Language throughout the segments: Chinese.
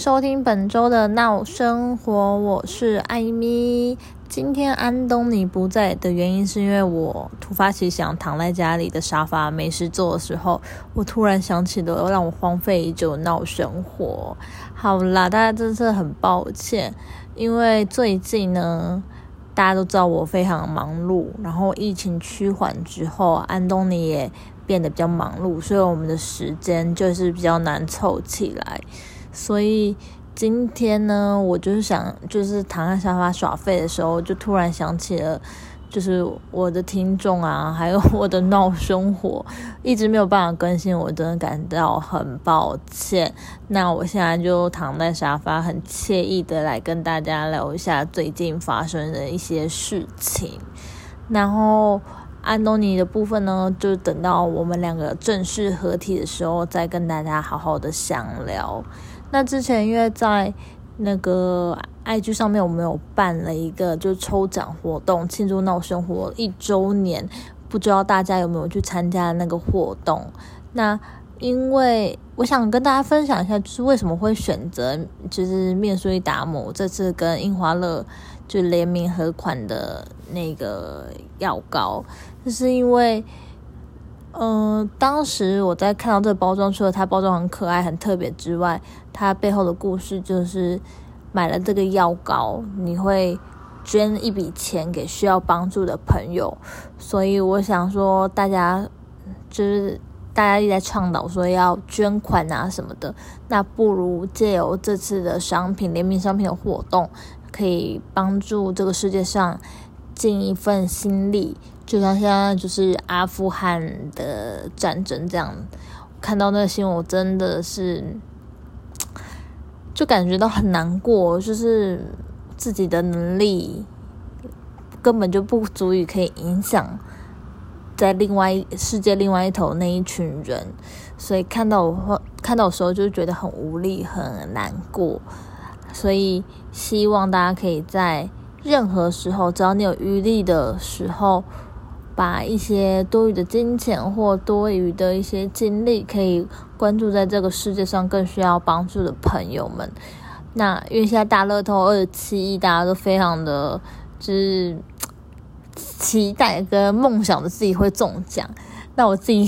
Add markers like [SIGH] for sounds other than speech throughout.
收听本周的闹生活，我是艾米。今天安东尼不在的原因是因为我突发奇想，躺在家里的沙发没事做的时候，我突然想起了让我荒废已久闹生活。好啦，大家真是很抱歉，因为最近呢，大家都知道我非常忙碌，然后疫情趋缓之后，安东尼也变得比较忙碌，所以我们的时间就是比较难凑起来。所以今天呢，我就是想，就是躺在沙发耍废的时候，就突然想起了，就是我的听众啊，还有我的闹生活，一直没有办法更新，我真的感到很抱歉。那我现在就躺在沙发，很惬意的来跟大家聊一下最近发生的一些事情。然后安东尼的部分呢，就等到我们两个正式合体的时候，再跟大家好好的详聊。那之前因为在那个 IG 上面，我们有办了一个就抽奖活动，庆祝闹生活一周年，不知道大家有没有去参加那个活动？那因为我想跟大家分享一下，就是为什么会选择就是面舒伊达姆这次跟樱花乐就联名合款的那个药膏，就是因为。嗯，当时我在看到这个包装，除了它包装很可爱、很特别之外，它背后的故事就是买了这个药膏，你会捐一笔钱给需要帮助的朋友。所以我想说，大家就是大家一直在倡导说要捐款啊什么的，那不如借由这次的商品联名商品的活动，可以帮助这个世界上尽一份心力。就像现在就是阿富汗的战争这样，看到那个新闻，我真的是就感觉到很难过，就是自己的能力根本就不足以可以影响在另外世界另外一头那一群人，所以看到我看到的时候就觉得很无力、很难过，所以希望大家可以在任何时候，只要你有余力的时候。把一些多余的金钱或多余的一些精力，可以关注在这个世界上更需要帮助的朋友们。那因为现在大乐透二十七亿，大家都非常的就是期待跟梦想的自己会中奖。那我自己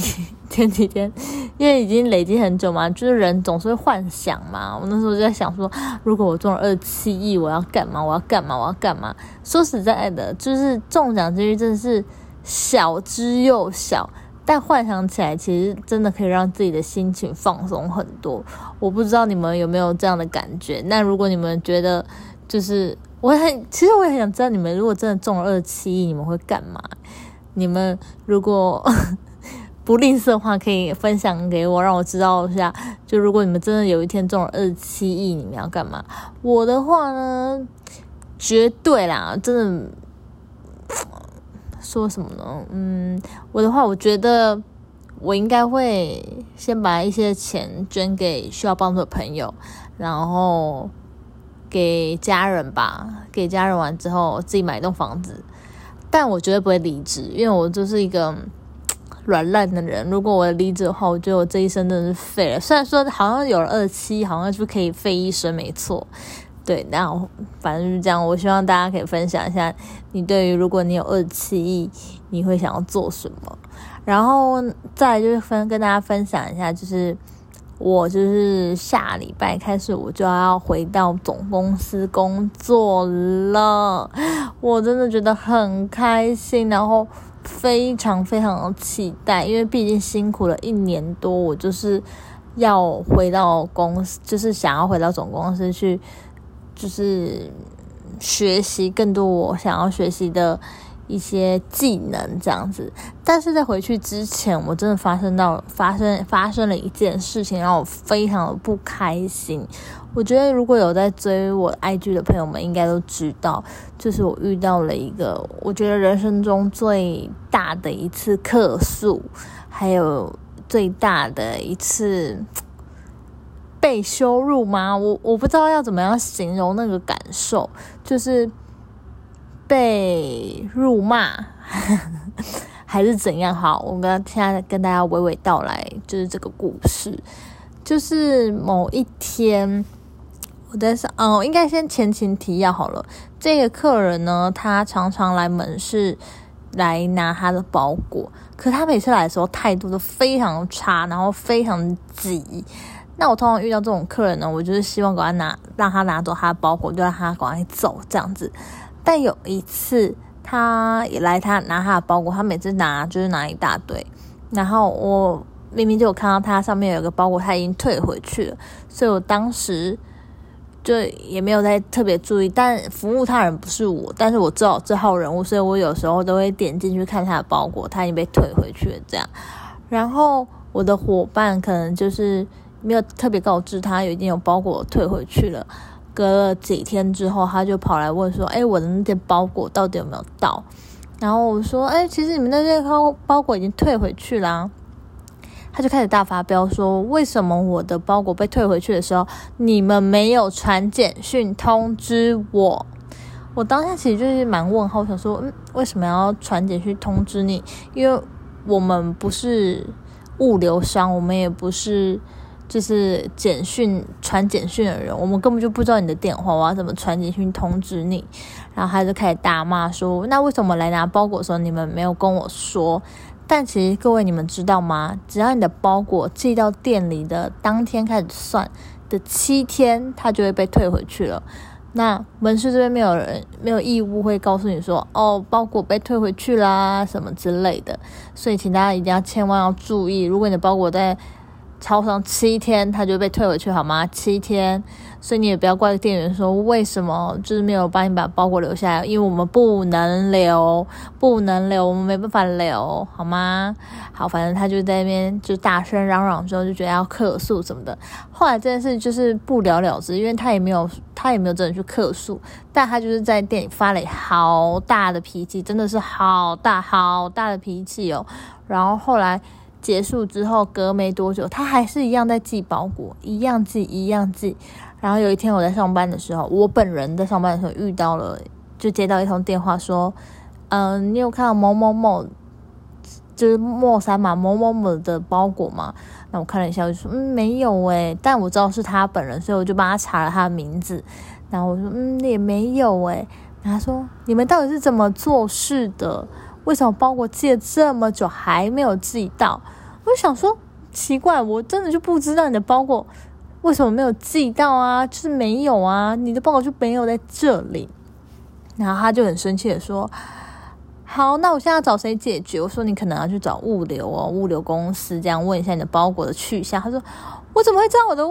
前几天因为已经累积很久嘛，[LAUGHS] 就是人总是会幻想嘛。我那时候就在想说，如果我中了二十七亿，我要干嘛？我要干嘛？我要干嘛？说实在的，就是中奖几率真的是。小之又小，但幻想起来其实真的可以让自己的心情放松很多。我不知道你们有没有这样的感觉？那如果你们觉得，就是我很，其实我也很想知道，你们如果真的中了二七亿，你们会干嘛？你们如果 [LAUGHS] 不吝啬的话，可以分享给我，让我知道一下。就如果你们真的有一天中了二七亿，你们要干嘛？我的话呢，绝对啦，真的。说什么呢？嗯，我的话，我觉得我应该会先把一些钱捐给需要帮助的朋友，然后给家人吧。给家人完之后，自己买一栋房子。但我绝对不会离职，因为我就是一个软烂的人。如果我离职的话，我觉得我这一生真的是废了。虽然说好像有了二期，好像就可以废一生，没错。对，那反正就是这样。我希望大家可以分享一下，你对于如果你有二七亿，你会想要做什么？然后再就是分跟大家分享一下，就是我就是下礼拜开始我就要回到总公司工作了，我真的觉得很开心，然后非常非常的期待，因为毕竟辛苦了一年多，我就是要回到公司，就是想要回到总公司去。就是学习更多我想要学习的一些技能，这样子。但是在回去之前，我真的发生到发生发生了一件事情，让我非常的不开心。我觉得如果有在追我 IG 的朋友们，应该都知道，就是我遇到了一个我觉得人生中最大的一次客诉，还有最大的一次。被羞辱吗？我我不知道要怎么样形容那个感受，就是被辱骂 [LAUGHS] 还是怎样？好，我跟现在跟大家娓娓道来，就是这个故事，就是某一天，我在想，哦，应该先前情提要好了。这个客人呢，他常常来门市来拿他的包裹，可他每次来的时候态度都非常差，然后非常急。那我通常遇到这种客人呢，我就是希望赶快拿，让他拿走他的包裹，就让他赶快走这样子。但有一次，他也来他拿他的包裹，他每次拿就是拿一大堆，然后我明明就有看到他上面有个包裹，他已经退回去了，所以我当时。就也没有在特别注意，但服务他人不是我，但是我知道这号人物，所以我有时候都会点进去看他的包裹，他已经被退回去了这样。然后我的伙伴可能就是没有特别告知他，有一定有包裹退回去了。隔了几天之后，他就跑来问说：“哎，我的那件包裹到底有没有到？”然后我说：“哎，其实你们那件包包裹已经退回去了。”他就开始大发飙，说：“为什么我的包裹被退回去的时候，你们没有传简讯通知我？”我当下其实就是蛮问号，想说：“嗯，为什么要传简讯通知你？因为我们不是物流商，我们也不是就是简讯传简讯的人，我们根本就不知道你的电话，我要怎么传简讯通知你？”然后他就开始大骂说：“那为什么来拿包裹的时候，你们没有跟我说？”但其实各位，你们知道吗？只要你的包裹寄到店里的当天开始算的七天，它就会被退回去了。那门市这边没有人没有义务会告诉你说，哦，包裹被退回去啦什么之类的。所以，请大家一定要千万要注意，如果你的包裹在超上七天，他就被退回去，好吗？七天，所以你也不要怪店员说为什么就是没有帮你把包裹留下来，因为我们不能留，不能留，我们没办法留，好吗？好，反正他就在那边就大声嚷嚷，之后就觉得要客诉什么的。后来这件事就是不了了之，因为他也没有他也没有真的去客诉，但他就是在店里发了好大的脾气，真的是好大好大的脾气哦。然后后来。结束之后，隔没多久，他还是一样在寄包裹，一样寄，一样寄。然后有一天我在上班的时候，我本人在上班的时候遇到了，就接到一通电话说：“嗯，你有看到某某某，就是莫三嘛，某某某的包裹吗？”那我看了一下，我就说：“嗯，没有诶。”但我知道是他本人，所以我就帮他查了他的名字。然后我说：“嗯，也没有诶。”他说：“你们到底是怎么做事的？”为什么包裹寄了这么久还没有寄到？我就想说奇怪，我真的就不知道你的包裹为什么没有寄到啊？就是没有啊，你的包裹就没有在这里。然后他就很生气的说：“好，那我现在要找谁解决？”我说：“你可能要去找物流哦，物流公司这样问一下你的包裹的去向。”他说：“我怎么会知道我的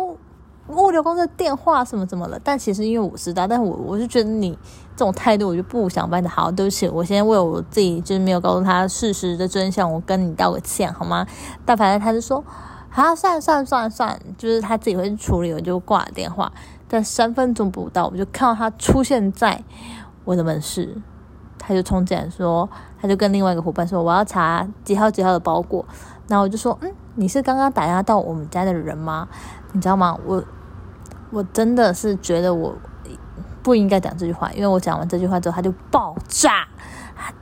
物流公司的电话什么怎么了？”但其实因为我知道，但我我就觉得你。这种态度我就不想办的好，对不起，我先为我自己就是没有告诉他事实的真相，我跟你道个歉好吗？但反正他就说，好，算了算了算了算了，就是他自己会去处理，我就挂了电话。但三分钟不到，我就看到他出现在我的门市，他就冲进来说，他就跟另外一个伙伴说，我要查几号几号的包裹。然后我就说，嗯，你是刚刚打压到我们家的人吗？你知道吗？我我真的是觉得我。不应该讲这句话，因为我讲完这句话之后，他就爆炸，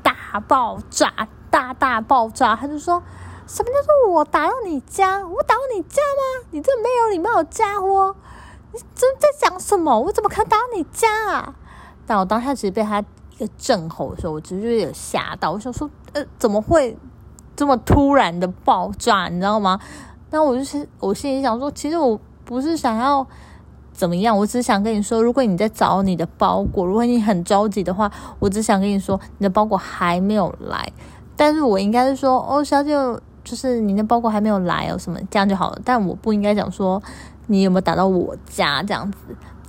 大爆炸，大大爆炸。他就说：“什么叫做我打到你家？我打到你家吗？你这没有礼貌的家伙！你真在讲什么？我怎么可能打到你家啊？”但我当下其实被他一个震吼的时候，我直接有吓到。我想说：“呃，怎么会这么突然的爆炸？你知道吗？”那我就是我心里想说，其实我不是想要。怎么样？我只想跟你说，如果你在找你的包裹，如果你很着急的话，我只想跟你说，你的包裹还没有来。但是我应该是说，哦，小姐，就是你的包裹还没有来哦，什么这样就好了。但我不应该讲说你有没有打到我家这样子。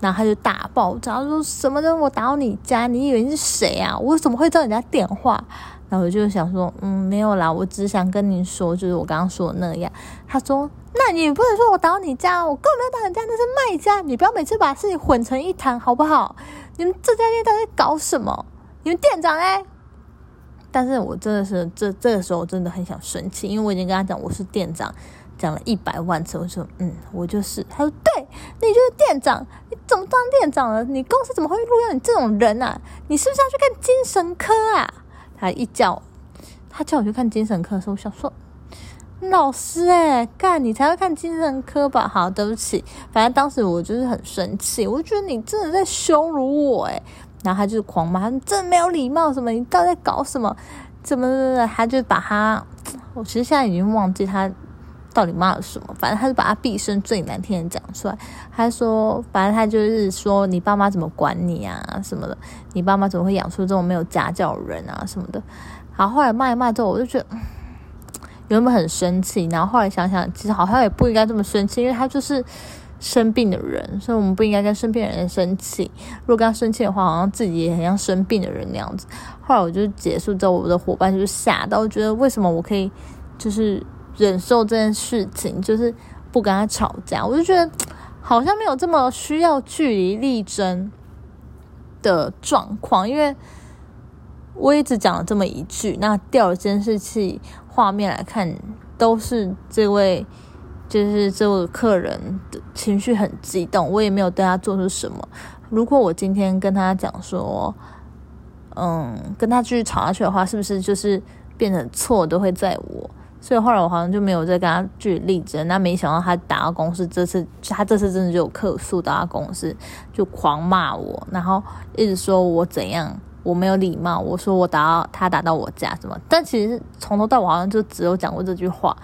然后他就大爆炸，说什么的我打到你家？你以为是谁啊？我怎么会知道人家电话？然后我就想说，嗯，没有啦，我只想跟你说，就是我刚刚说的那样。他说。那你不能说我打扰你家，我根本没有打你家，那是卖家。你不要每次把事情混成一谈，好不好？你们这家店到底搞什么？你们店长哎！但是我真的是这这个时候真的很想生气，因为我已经跟他讲我是店长，讲了一百万次，我说嗯，我就是。他说对，你就是店长，你怎么当店长了？你公司怎么会录用你这种人啊？你是不是要去看精神科啊？他一叫，他叫我去看精神科的时候，我想说。老师哎，干你才会看精神科吧？好，对不起，反正当时我就是很生气，我就觉得你真的在羞辱我哎。然后他就是狂骂，你真没有礼貌什么？你到底在搞什么？怎么怎么？他就把他，我其实现在已经忘记他到底骂了什么。反正他就把他毕生最难听的讲出来。他说，反正他就是说，你爸妈怎么管你啊什么的？你爸妈怎么会养出这种没有家教的人啊什么的？然后后来骂一骂之后，我就觉得原本很生气，然后后来想想，其实好像也不应该这么生气，因为他就是。生病的人，所以我们不应该跟生病人生气。如果跟他生气的话，好像自己也很像生病的人那样子。后来我就结束之后，我的伙伴就是吓到，我觉得为什么我可以就是忍受这件事情，就是不跟他吵架。我就觉得 [TSK] 好像没有这么需要据理力争的状况，因为我一直讲了这么一句，那调了监视器画面来看，都是这位。就是这个客人的情绪很激动，我也没有对他做出什么。如果我今天跟他讲说，嗯，跟他继续吵下去的话，是不是就是变成错都会在我？所以后来我好像就没有再跟他据理力争。那没想到他打到公司，这次他这次真的就有客诉到他公司，就狂骂我，然后一直说我怎样，我没有礼貌，我说我打到他打到我家什么。但其实从头到尾好像就只有讲过这句话。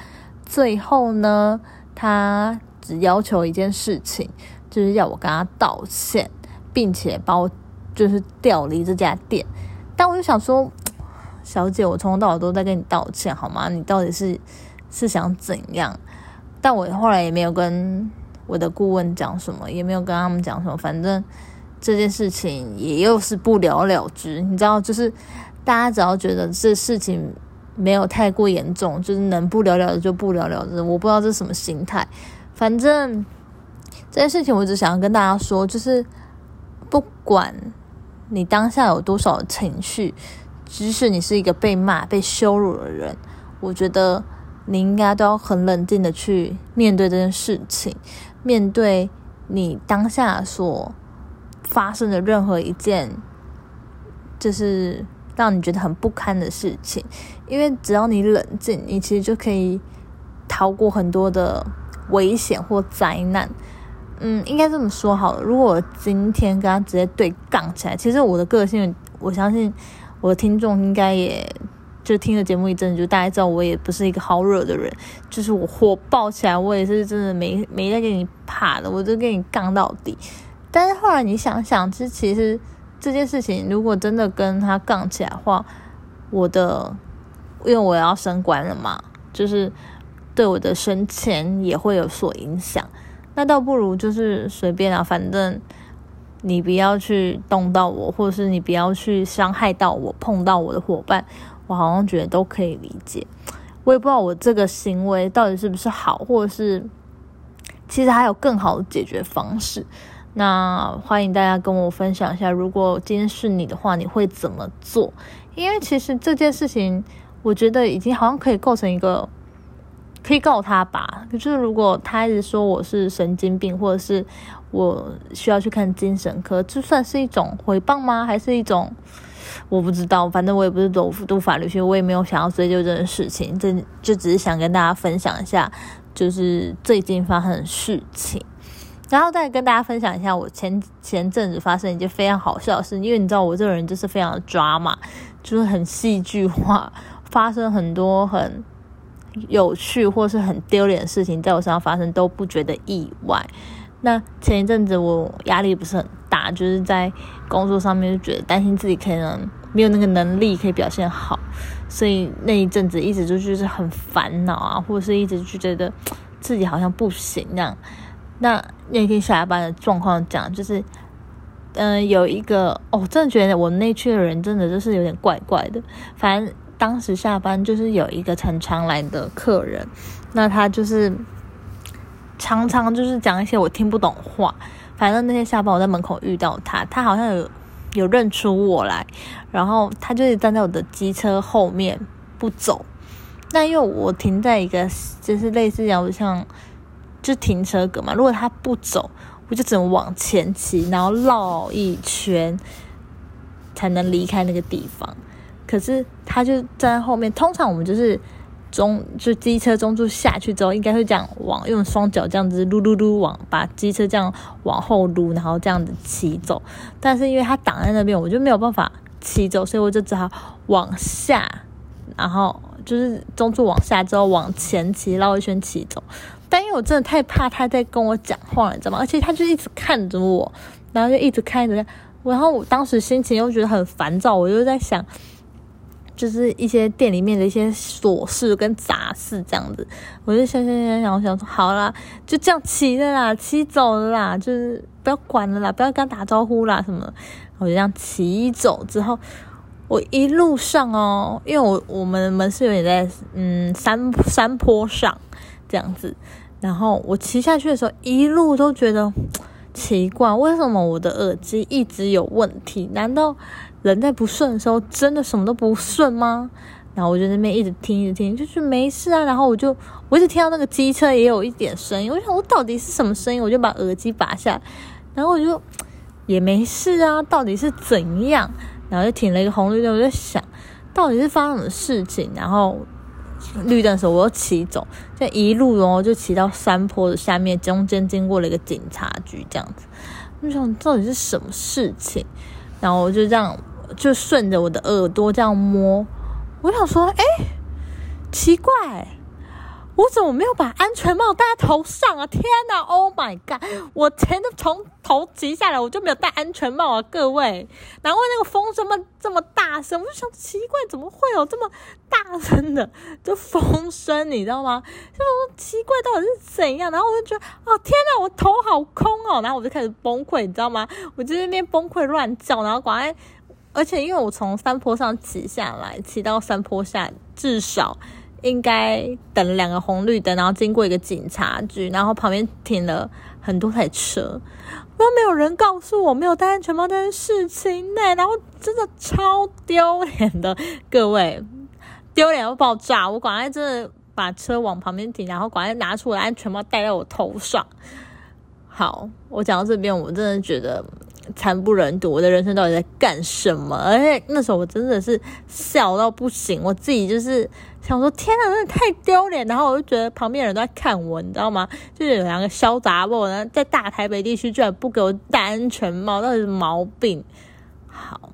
最后呢？他只要求一件事情，就是要我跟他道歉，并且把我就是调离这家店。但我就想说，小姐，我从头到尾都在跟你道歉，好吗？你到底是是想怎样？但我后来也没有跟我的顾问讲什么，也没有跟他们讲什么。反正这件事情也又是不了了之。你知道，就是大家只要觉得这事情。没有太过严重，就是能不了了之就不了了之。我不知道这是什么心态，反正这件事情我只想要跟大家说，就是不管你当下有多少情绪，即使你是一个被骂、被羞辱的人，我觉得你应该都要很冷静的去面对这件事情，面对你当下所发生的任何一件，就是。让你觉得很不堪的事情，因为只要你冷静，你其实就可以逃过很多的危险或灾难。嗯，应该这么说好了。如果我今天跟他直接对杠起来，其实我的个性，我相信我的听众应该也就听了节目一阵，就大概知道我也不是一个好惹的人。就是我火爆起来，我也是真的没没在跟你怕的，我就跟你杠到底。但是后来你想想，这其实。这件事情如果真的跟他杠起来的话，我的，因为我要升官了嘛，就是对我的升迁也会有所影响。那倒不如就是随便啊，反正你不要去动到我，或者是你不要去伤害到我，碰到我的伙伴，我好像觉得都可以理解。我也不知道我这个行为到底是不是好，或者是其实还有更好的解决方式。那欢迎大家跟我分享一下，如果今天是你的话，你会怎么做？因为其实这件事情，我觉得已经好像可以构成一个，可以告他吧。就是如果他一直说我是神经病，或者是我需要去看精神科，这算是一种回谤吗？还是一种我不知道。反正我也不是读读法律学，我也没有想要追究这件事情。这就只是想跟大家分享一下，就是最近发生的事情。然后再跟大家分享一下，我前前阵子发生一件非常好笑的事，因为你知道我这个人就是非常抓嘛，就是很戏剧化，发生很多很有趣或是很丢脸的事情，在我身上发生都不觉得意外。那前一阵子我压力不是很大，就是在工作上面就觉得担心自己可能没有那个能力可以表现好，所以那一阵子一直就就是很烦恼啊，或者是一直就觉得自己好像不行那样。那那天下班的状况讲，就是，嗯，有一个哦，真的觉得我那区的人真的就是有点怪怪的。反正当时下班就是有一个很常来的客人，那他就是常常就是讲一些我听不懂话。反正那天下班我在门口遇到他，他好像有有认出我来，然后他就是站在我的机车后面不走。那因为我停在一个就是类似讲像。就停车格嘛，如果他不走，我就只能往前骑，然后绕一圈才能离开那个地方。可是他就站在后面，通常我们就是中就机车中柱下去之后，应该会这样往用双脚这样子撸撸撸往把机车这样往后撸，然后这样子骑走。但是因为它挡在那边，我就没有办法骑走，所以我就只好往下，然后就是中柱往下之后往前骑绕一圈骑走。但因为我真的太怕他在跟我讲话，你知道吗？而且他就一直看着我，然后就一直看着，然后我当时心情又觉得很烦躁，我就在想。就是一些店里面的一些琐事跟杂事这样子，我就想想想想，我想说好啦，就这样骑的啦，骑走了啦，就是不要管了啦，不要跟他打招呼啦什么。我就这样骑走之后，我一路上哦，因为我我们门市有点在嗯山山坡上这样子，然后我骑下去的时候，一路都觉得奇怪，为什么我的耳机一直有问题？难道？人在不顺的时候，真的什么都不顺吗？然后我就那边一直听，一直听，就是没事啊。然后我就我一直听到那个机车也有一点声音，我想我到底是什么声音？我就把耳机拔下，然后我就也没事啊，到底是怎样？然后就停了一个红绿灯，我就想到底是发生什么事情？然后绿灯的时候我又骑走，这一路哦就骑到山坡的下面，中间经过了一个警察局，这样子。我想到底是什么事情？然后我就这样，就顺着我的耳朵这样摸，我想说，哎，奇怪，我怎么没有把安全帽戴在头上啊？天哪，Oh my god！我真的从头急下来，我就没有戴安全帽啊，各位。难怪那个风这么这么大声，我就想奇怪，怎么会有这么大声的这风声？你知道吗？就奇怪到底是怎样？然后我就觉得，哦天哪，我头好空哦！然后我就开始崩溃，你知道吗？我就在那边崩溃乱叫，然后赶快，而且因为我从山坡上骑下来，骑到山坡下，至少。应该等两个红绿灯，然后经过一个警察局，然后旁边停了很多台车，都没有人告诉我没有戴安全帽这件事情呢，然后真的超丢脸的，各位丢脸要爆炸！我赶快真的把车往旁边停，然后赶快拿出我的安全帽戴在我头上。好，我讲到这边，我真的觉得。惨不忍睹，我的人生到底在干什么？而且那时候我真的是笑到不行，我自己就是想说：天哪，真的太丢脸！然后我就觉得旁边人都在看我，你知道吗？[LAUGHS] 就是有两个小杂货呢，在大台北地区居然不给我戴安全帽，到底是毛病？好，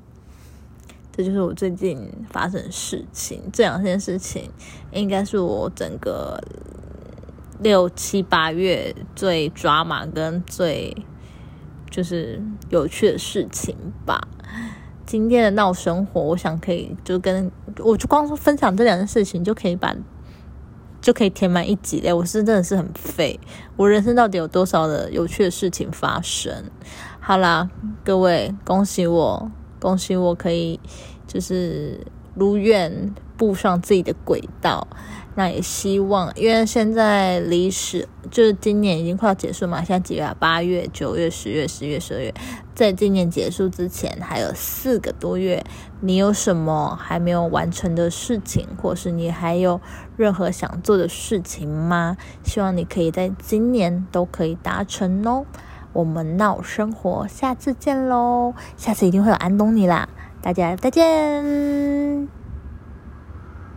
这就是我最近发生的事情。这两件事情应该是我整个六七八月最抓马跟最。就是有趣的事情吧。今天的闹生活，我想可以就跟我就光说分享这两件事情，就可以把就可以填满一集嘞。我是真的是很废，我人生到底有多少的有趣的事情发生？好啦，各位，恭喜我，恭喜我可以就是如愿步上自己的轨道。那也希望，因为现在离十就是今年已经快要结束嘛，现在几月啊？八月、九月、十月、十月、十二月，在今年结束之前还有四个多月，你有什么还没有完成的事情，或是你还有任何想做的事情吗？希望你可以在今年都可以达成哦。我们闹生活，下次见喽！下次一定会有安东尼啦，大家再见。